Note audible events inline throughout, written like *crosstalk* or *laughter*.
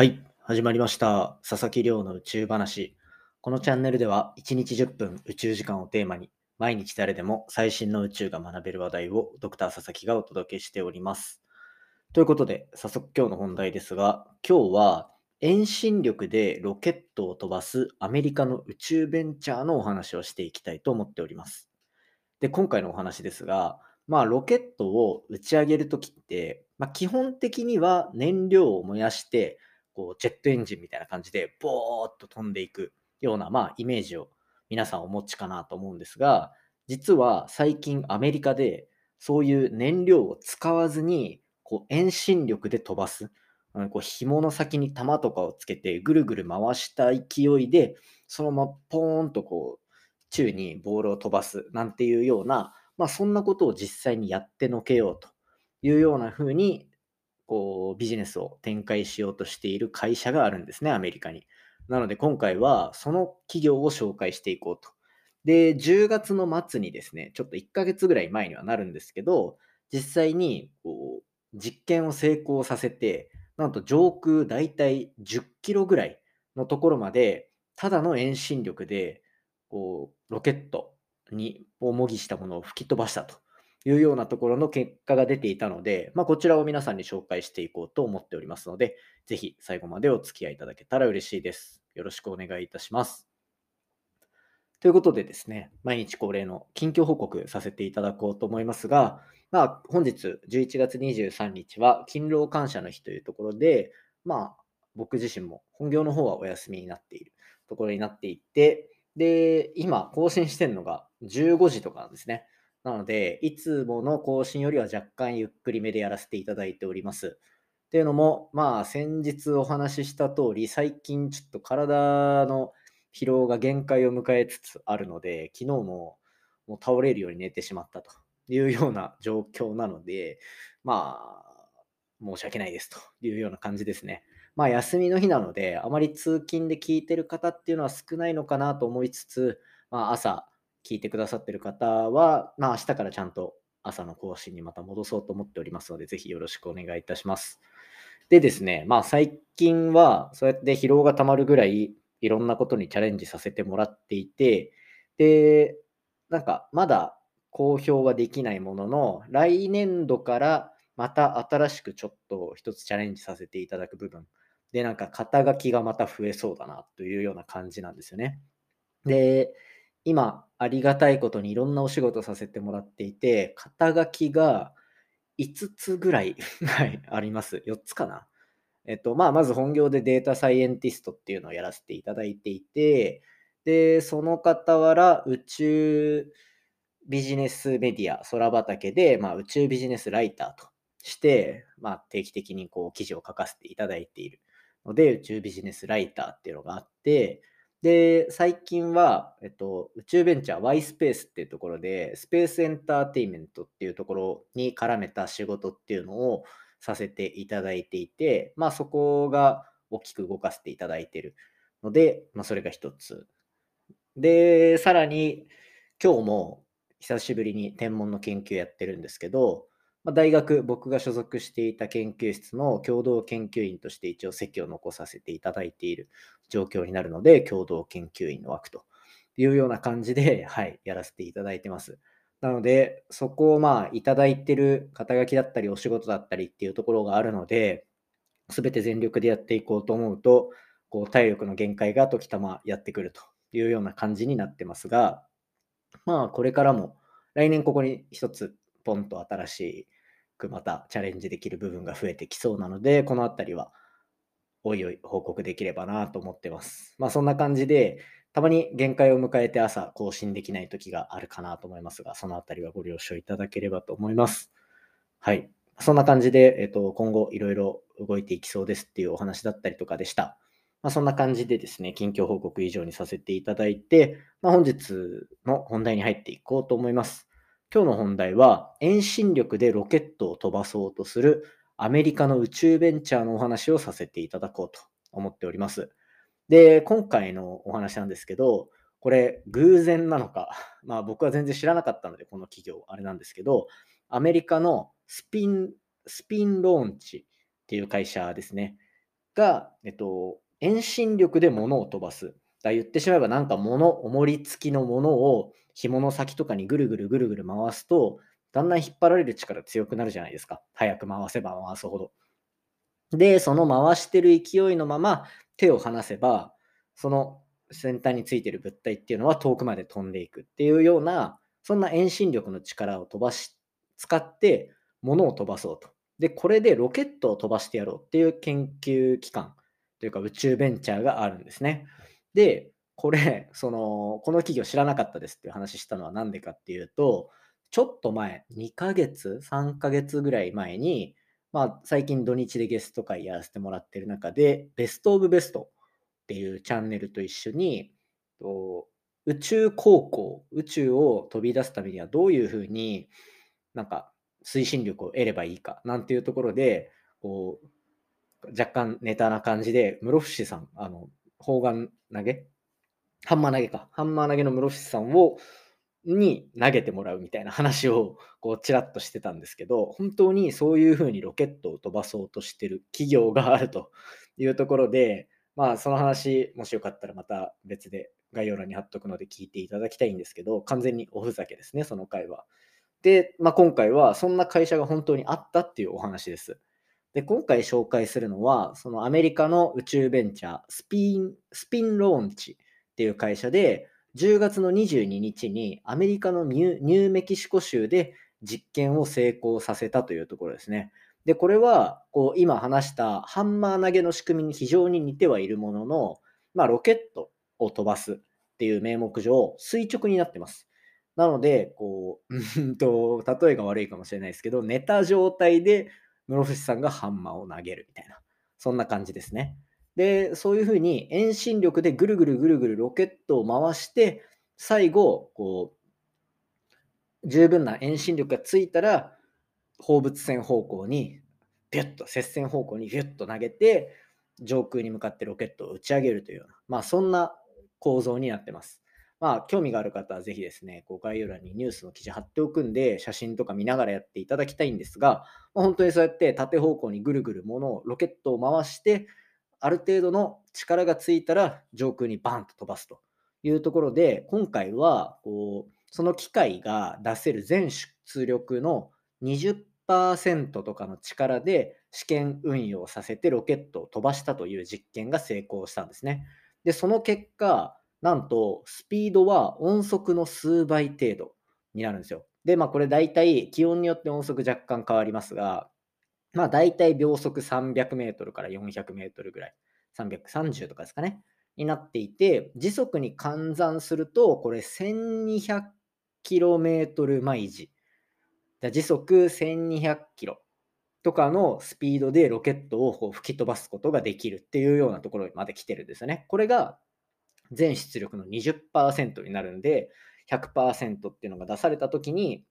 はい、始まりました。佐々木亮の宇宙話。このチャンネルでは1日10分宇宙時間をテーマに毎日誰でも最新の宇宙が学べる話題をドクター佐々木がお届けしております。ということで、早速今日の本題ですが、今日は遠心力でロケットを飛ばすアメリカの宇宙ベンチャーのお話をしていきたいと思っております。で、今回のお話ですが、まあ、ロケットを打ち上げるときって、まあ、基本的には燃料を燃やして、こうジェットエンジンみたいな感じで、ボーっと飛んでいくような、まあ、イメージを皆さんお持ちかなと思うんですが、実は最近アメリカでそういう燃料を使わずに、こう遠心力で飛ばす、うんこう紐の先に玉とかをつけてぐるぐる回した勢いで、そのままポーンとこう宙にボールを飛ばすなんていうような、まあ、そんなことを実際にやってのけようというような風にこうビジネスを展開しようとしている会社があるんですね、アメリカに。なので今回はその企業を紹介していこうと。で、10月の末にですね、ちょっと1ヶ月ぐらい前にはなるんですけど、実際にこう実験を成功させて、なんと上空だいたい10キロぐらいのところまで、ただの遠心力でこうロケットにを模擬したものを吹き飛ばしたというようなところの結果が出ていたので、まあ、こちらを皆さんに紹介していこうと思っておりますので、ぜひ最後までお付き合いいただけたら嬉しいです。よろしくお願いいたします。ということでですね、毎日恒例の近況報告させていただこうと思いますが、まあ、本日11月23日は勤労感謝の日というところで、まあ、僕自身も本業の方はお休みになっているところになっていて、で、今更新してるのが15時とかなんですね。なので、いつもの更新よりは若干ゆっくりめでやらせていただいております。っていうのも、まあ、先日お話しした通り、最近ちょっと体の疲労が限界を迎えつつあるので、昨日ももう倒れるように寝てしまったというような状況なので、まあ、申し訳ないですというような感じですね。まあ、休みの日なので、あまり通勤で聞いてる方っていうのは少ないのかなと思いつつ、まあ、朝聞いてくださってる方は、まあ、明日からちゃんと朝の更新にまた戻そうと思っておりますので、ぜひよろしくお願いいたします。でですね、まあ、最近はそうやって疲労がたまるぐらい、いろんなことにチャレンジさせてもらっていて、で、なんかまだ公表はできないものの、来年度からまた新しくちょっと一つチャレンジさせていただく部分で、なんか肩書きがまた増えそうだなというような感じなんですよね。で、今、ありがたいことにいろんなお仕事させてもらっていて、肩書きが5つぐらい *laughs* はい、あります。4つかな。えっと、まあ、まず本業でデータサイエンティストっていうのをやらせていただいていて、で、その傍ら宇宙ビジネスメディア、空畑で、まあ、宇宙ビジネスライターとして、まあ、定期的にこう記事を書かせていただいているので、宇宙ビジネスライターっていうのがあって、で、最近は、えっと、宇宙ベンチャー Y スペースっていうところで、スペースエンターテインメントっていうところに絡めた仕事っていうのをさせていただいていて、まあそこが大きく動かせていただいているので、まあそれが一つ。で、さらに今日も久しぶりに天文の研究やってるんですけど、まあ、大学、僕が所属していた研究室の共同研究員として一応席を残させていただいている状況になるので、共同研究員の枠というような感じで、*laughs* はい、やらせていただいてます。なので、そこをまあ、いただいてる肩書きだったり、お仕事だったりっていうところがあるので、すべて全力でやっていこうと思うと、こう体力の限界が時たまやってくるというような感じになってますが、まあ、これからも、来年ここに一つ、ポンと新しくまたチャレンジできる部分が増えてきそうなので、このあたりは、おいおい報告できればなと思ってます。まあ、そんな感じで、たまに限界を迎えて朝更新できない時があるかなと思いますが、そのあたりはご了承いただければと思います。はい。そんな感じで、えっと、今後いろいろ動いていきそうですっていうお話だったりとかでした。まあ、そんな感じでですね、近況報告以上にさせていただいて、まあ、本日の本題に入っていこうと思います。今日の本題は、遠心力でロケットを飛ばそうとするアメリカの宇宙ベンチャーのお話をさせていただこうと思っております。で、今回のお話なんですけど、これ偶然なのか、まあ僕は全然知らなかったので、この企業、あれなんですけど、アメリカのスピン、スピンローンチっていう会社ですね、が、えっと、遠心力で物を飛ばす。だ言ってしまえばなんか物、重り付きのものを紐の先とかにぐるぐるぐるぐる回すと、だんだん引っ張られる力強くなるじゃないですか。早く回せば回すほど。で、その回してる勢いのまま手を離せば、その先端についてる物体っていうのは遠くまで飛んでいくっていうような、そんな遠心力の力を飛ばし、使って物を飛ばそうと。で、これでロケットを飛ばしてやろうっていう研究機関というか宇宙ベンチャーがあるんですね。で、これ、その、この企業知らなかったですっていう話したのは何でかっていうと、ちょっと前、2ヶ月、3ヶ月ぐらい前に、まあ、最近土日でゲスト会やらせてもらってる中で、ベストオブベストっていうチャンネルと一緒に、宇宙航行、宇宙を飛び出すためにはどういうふうになんか推進力を得ればいいかなんていうところで、こう、若干ネタな感じで、室伏さん、あの、砲丸投げハンマー投げか。ハンマー投げの室伏さんを、に投げてもらうみたいな話をこうちらっとしてたんですけど、本当にそういうふうにロケットを飛ばそうとしてる企業があるというところで、まあその話、もしよかったらまた別で概要欄に貼っとくので聞いていただきたいんですけど、完全におふざけですね、その回は。で、まあ、今回はそんな会社が本当にあったっていうお話です。で、今回紹介するのは、そのアメリカの宇宙ベンチャー、スピン、スピンローンチっていう会社で、10月の22日にアメリカのニューメキシコ州で実験を成功させたというところですね。で、これは、こう、今話したハンマー投げの仕組みに非常に似てはいるものの、まあ、ロケットを飛ばすっていう名目上、垂直になってます。なので、こう、*laughs* うんと、例えが悪いかもしれないですけど、寝た状態で室伏さんがハンマーを投げるみたいな、そんな感じですね。で、そういうふうに遠心力でぐるぐるぐるぐるロケットを回して、最後、こう、十分な遠心力がついたら、放物線方向に、ビュッと、接線方向にビュッと投げて、上空に向かってロケットを打ち上げるというような、まあそんな構造になってます。まあ、興味がある方はぜひですね、こう概要欄にニュースの記事貼っておくんで、写真とか見ながらやっていただきたいんですが、まあ、本当にそうやって縦方向にぐるぐるものを、ロケットを回して、ある程度の力がついたら上空にバンと飛ばすというところで、今回はこうその機械が出せる全出力の20%とかの力で試験運用させてロケットを飛ばしたという実験が成功したんですね。で、その結果、なんと、スピードは音速の数倍程度になるんですよ。で、まあこれ大体気温によって音速若干変わりますが、まあ大体秒速300メートルから400メートルぐらい、330とかですかね、になっていて、時速に換算すると、これ1200キロメートル毎時。時速1200キロとかのスピードでロケットを吹き飛ばすことができるっていうようなところまで来てるんですよね。これが全出力の20%になるんで、100%っていうのが出されたときに、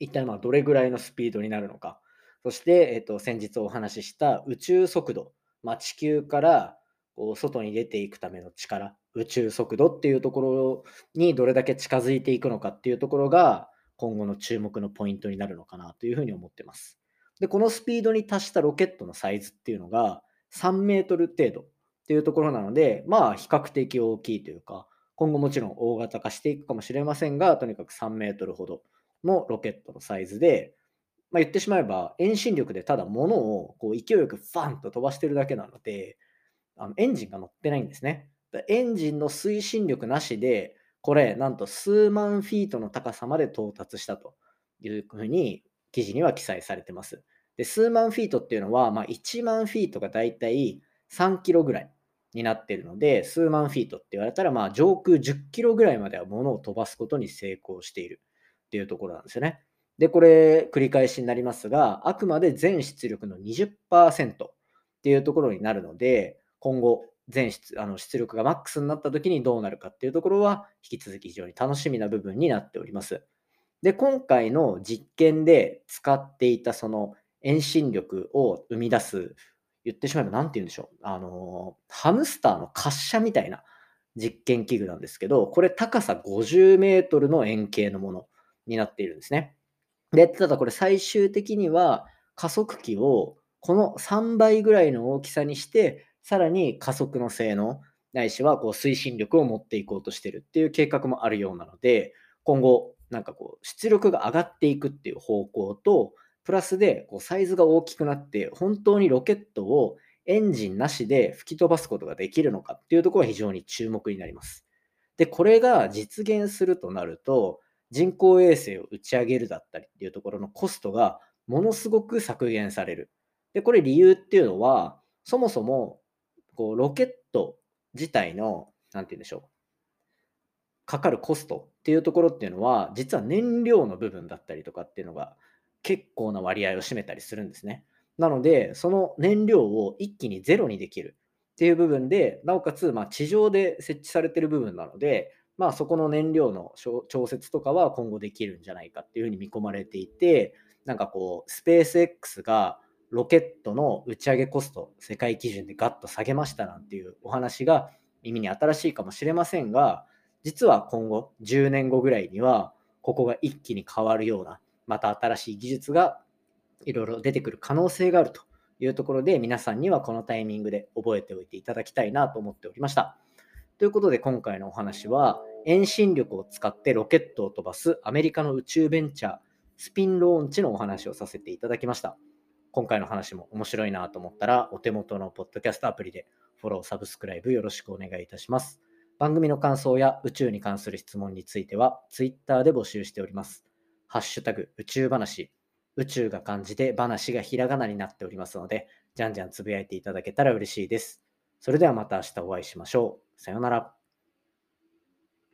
一体まあどれぐらいのスピードになるのか。そして、えっと、先日お話しした宇宙速度、まあ、地球からこう外に出ていくための力、宇宙速度っていうところにどれだけ近づいていくのかっていうところが、今後の注目のポイントになるのかなというふうに思ってます。で、このスピードに達したロケットのサイズっていうのが3メートル程度っていうところなので、まあ比較的大きいというか、今後もちろん大型化していくかもしれませんが、とにかく3メートルほどのロケットのサイズで、まあ、言ってしまえば遠心力でただ物をこう勢いよくファンと飛ばしてるだけなので、あのエンジンが乗ってないんですね。エンジンの推進力なしで、これ、なんと数万フィートの高さまで到達したというふうに記事には記載されてます。で、数万フィートっていうのは、まあ、1万フィートがだいたい3キロぐらいになってるので、数万フィートって言われたら、まあ、上空10キロぐらいまでは物を飛ばすことに成功しているっていうところなんですよね。で、これ、繰り返しになりますが、あくまで全出力の20%っていうところになるので、今後、全出あの出力がマックスになった時にどうなるかっていうところは、引き続き非常に楽しみな部分になっております。で、今回の実験で使っていたその遠心力を生み出す言ってしまえば何て言うんでしょう。あの、ハムスターの滑車みたいな実験器具なんですけど、これ高さ50メートルの円形のものになっているんですね。で、ただこれ最終的には加速器をこの3倍ぐらいの大きさにして、さらに加速の性能、ないしはこう推進力を持っていこうとしてるっていう計画もあるようなので、今後、なんかこう、出力が上がっていくっていう方向と、プラスでこうサイズが大きくなって、本当にロケットをエンジンなしで吹き飛ばすことができるのかっていうところが非常に注目になります。で、これが実現するとなると、人工衛星を打ち上げるだったりっていうところのコストがものすごく削減される。で、これ理由っていうのは、そもそもこうロケット自体の、なんて言うんでしょう、かかるコストっていうところっていうのは、実は燃料の部分だったりとかっていうのが結構な割合を占めたりするんですね。なので、その燃料を一気にゼロにできるっていう部分で、なおかつ、ま、地上で設置されてる部分なので、まあ、そこの燃料の調節とかは今後できるんじゃないかっていうふうに見込まれていて、なんかこう、スペース X がロケットの打ち上げコスト、世界基準でガッと下げましたなんていうお話が耳に新しいかもしれませんが、実は今後、10年後ぐらいには、ここが一気に変わるような、また新しい技術がいろいろ出てくる可能性があるというところで、皆さんにはこのタイミングで覚えておいていただきたいなと思っておりました。ということで、今回のお話は、遠心力を使ってロケットを飛ばすアメリカの宇宙ベンチャー、スピンローンチのお話をさせていただきました。今回の話も面白いなと思ったら、お手元のポッドキャストアプリでフォロー、サブスクライブよろしくお願いいたします。番組の感想や宇宙に関する質問については、Twitter で募集しております。ハッシュタグ宇宙話、宇宙が漢字で話がひらがなになっておりますので、じゃんじゃんつぶやいていただけたら嬉しいです。それではまた明日お会いしましょう。さようなら。